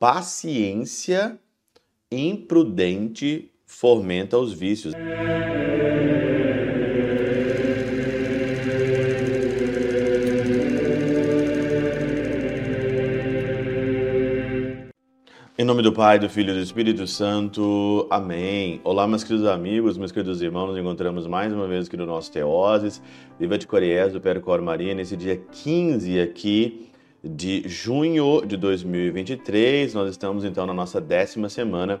paciência imprudente fomenta os vícios. Em nome do Pai, do Filho e do Espírito Santo. Amém. Olá, meus queridos amigos, meus queridos irmãos. Nos encontramos mais uma vez aqui no nosso Teoses. Viva de Coriés, do Percor Maria, nesse dia 15 aqui de junho de 2023. Nós estamos então na nossa décima semana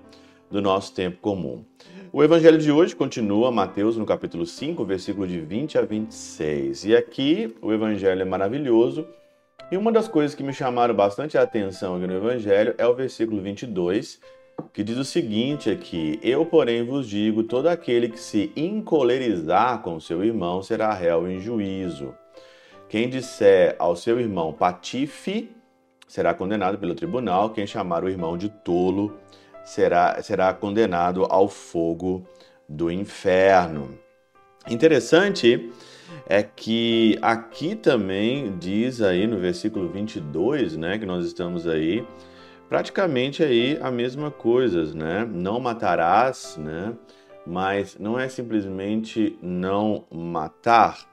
do nosso tempo comum. O evangelho de hoje continua Mateus no capítulo 5, versículo de 20 a 26. E aqui o evangelho é maravilhoso e uma das coisas que me chamaram bastante a atenção aqui no Evangelho é o versículo 22, que diz o seguinte aqui: Eu, porém, vos digo: todo aquele que se encolerizar com seu irmão será réu em juízo. Quem disser ao seu irmão patife será condenado pelo tribunal. Quem chamar o irmão de tolo será, será condenado ao fogo do inferno. Interessante é que aqui também diz aí no versículo 22, né, que nós estamos aí, praticamente aí a mesma coisa, né? Não matarás, né? Mas não é simplesmente não matar.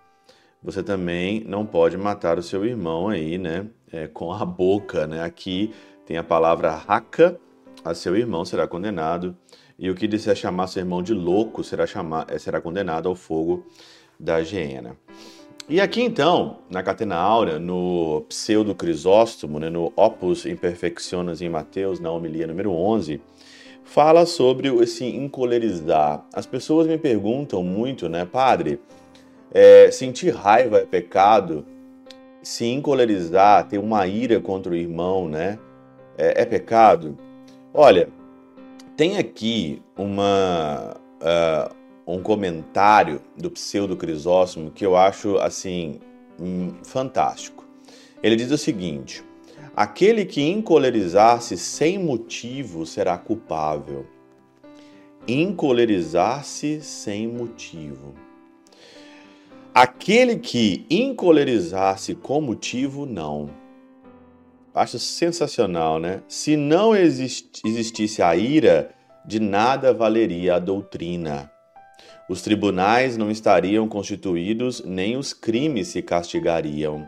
Você também não pode matar o seu irmão aí, né? É, com a boca, né? Aqui tem a palavra raca, a seu irmão será condenado. E o que disser chamar seu irmão de louco será, chamar, será condenado ao fogo da Geena. E aqui então, na Catena Áurea, no Pseudo Crisóstomo, né, no Opus Imperfectiones em Mateus, na homilia número 11, fala sobre esse encolerizar. As pessoas me perguntam muito, né, padre, é, sentir raiva é pecado? Se encolerizar, ter uma ira contra o irmão, né, é, é pecado? Olha, tem aqui uma, uh, um comentário do Pseudo Crisóstomo que eu acho assim hum, fantástico. Ele diz o seguinte: aquele que encolerizar-se sem motivo será culpável. Encolerizar-se sem motivo. Aquele que encolerizar-se com motivo, não. Acho sensacional, né? Se não existisse a ira, de nada valeria a doutrina. Os tribunais não estariam constituídos, nem os crimes se castigariam.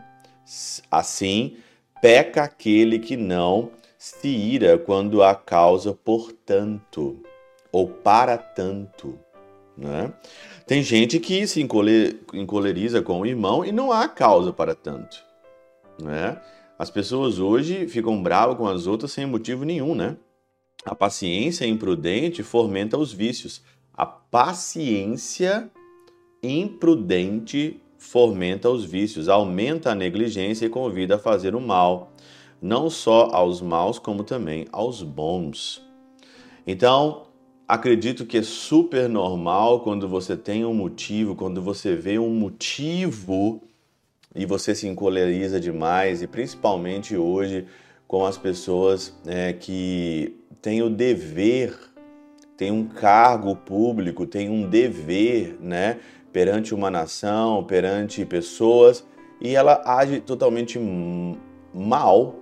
Assim, peca aquele que não se ira quando há causa por tanto, ou para tanto. Né? Tem gente que se encoleriza com o irmão e não há causa para tanto. Né? As pessoas hoje ficam bravas com as outras sem motivo nenhum, né? A paciência imprudente fomenta os vícios. A paciência imprudente fomenta os vícios, aumenta a negligência e convida a fazer o mal, não só aos maus, como também aos bons. Então, acredito que é super normal quando você tem um motivo, quando você vê um motivo e você se encoleriza demais, e principalmente hoje com as pessoas é, que têm o dever tem um cargo público, tem um dever, né, perante uma nação, perante pessoas, e ela age totalmente mal,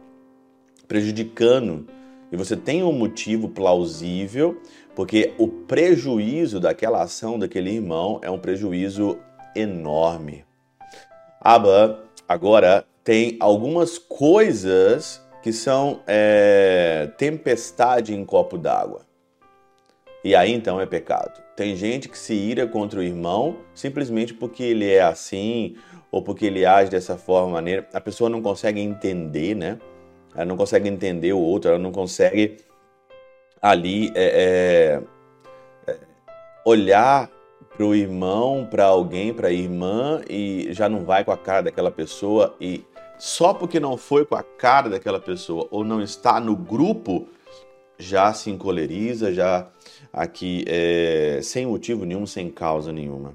prejudicando. E você tem um motivo plausível, porque o prejuízo daquela ação daquele irmão é um prejuízo enorme. Aba agora tem algumas coisas que são é, tempestade em copo d'água. E aí então é pecado. Tem gente que se ira contra o irmão simplesmente porque ele é assim ou porque ele age dessa forma maneira. A pessoa não consegue entender, né? Ela não consegue entender o outro, ela não consegue ali é, é, é olhar para o irmão, para alguém, para a irmã e já não vai com a cara daquela pessoa e só porque não foi com a cara daquela pessoa ou não está no grupo já se encoleriza, já aqui é, sem motivo nenhum, sem causa nenhuma.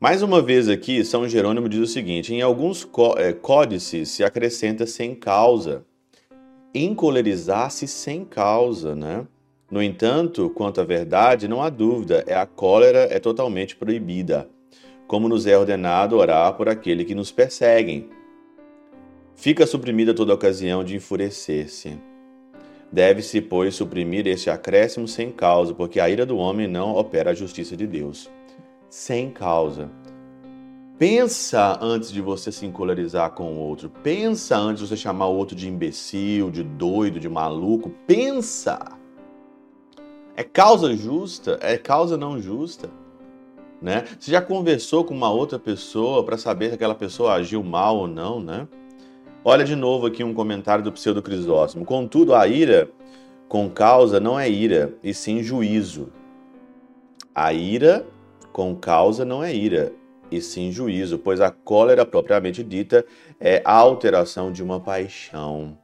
Mais uma vez aqui, São Jerônimo diz o seguinte: em alguns é, códices se acrescenta sem causa, encolerizar-se sem causa, né? No entanto, quanto à verdade, não há dúvida, é a cólera é totalmente proibida, como nos é ordenado orar por aquele que nos perseguem. Fica suprimida toda ocasião de enfurecer-se. Deve-se, pois, suprimir este acréscimo sem causa, porque a ira do homem não opera a justiça de Deus. Sem causa. Pensa antes de você se encolarizar com o outro. Pensa antes de você chamar o outro de imbecil, de doido, de maluco. Pensa. É causa justa? É causa não justa? Né? Você já conversou com uma outra pessoa para saber se aquela pessoa agiu mal ou não, né? Olha de novo aqui um comentário do pseudo Crisóstomo. Contudo, a ira com causa não é ira, e sim juízo. A ira com causa não é ira, e sim juízo, pois a cólera propriamente dita é a alteração de uma paixão.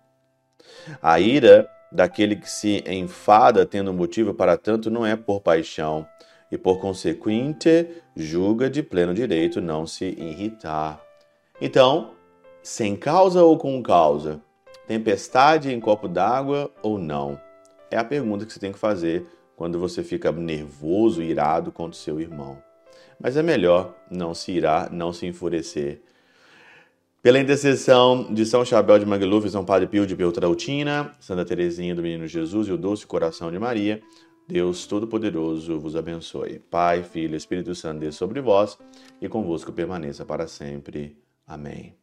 A ira daquele que se enfada tendo motivo para tanto não é por paixão, e por consequente julga de pleno direito não se irritar. Então, sem causa ou com causa? Tempestade em copo d'água ou não? É a pergunta que você tem que fazer quando você fica nervoso, irado contra o seu irmão. Mas é melhor não se irar, não se enfurecer. Pela intercessão de São Chabel de Mangluf, São Padre Pio de Peltrautina, Santa Teresinha do Menino Jesus e o Doce Coração de Maria, Deus Todo-Poderoso vos abençoe. Pai, Filho Espírito Santo, Deus sobre vós e convosco permaneça para sempre. Amém.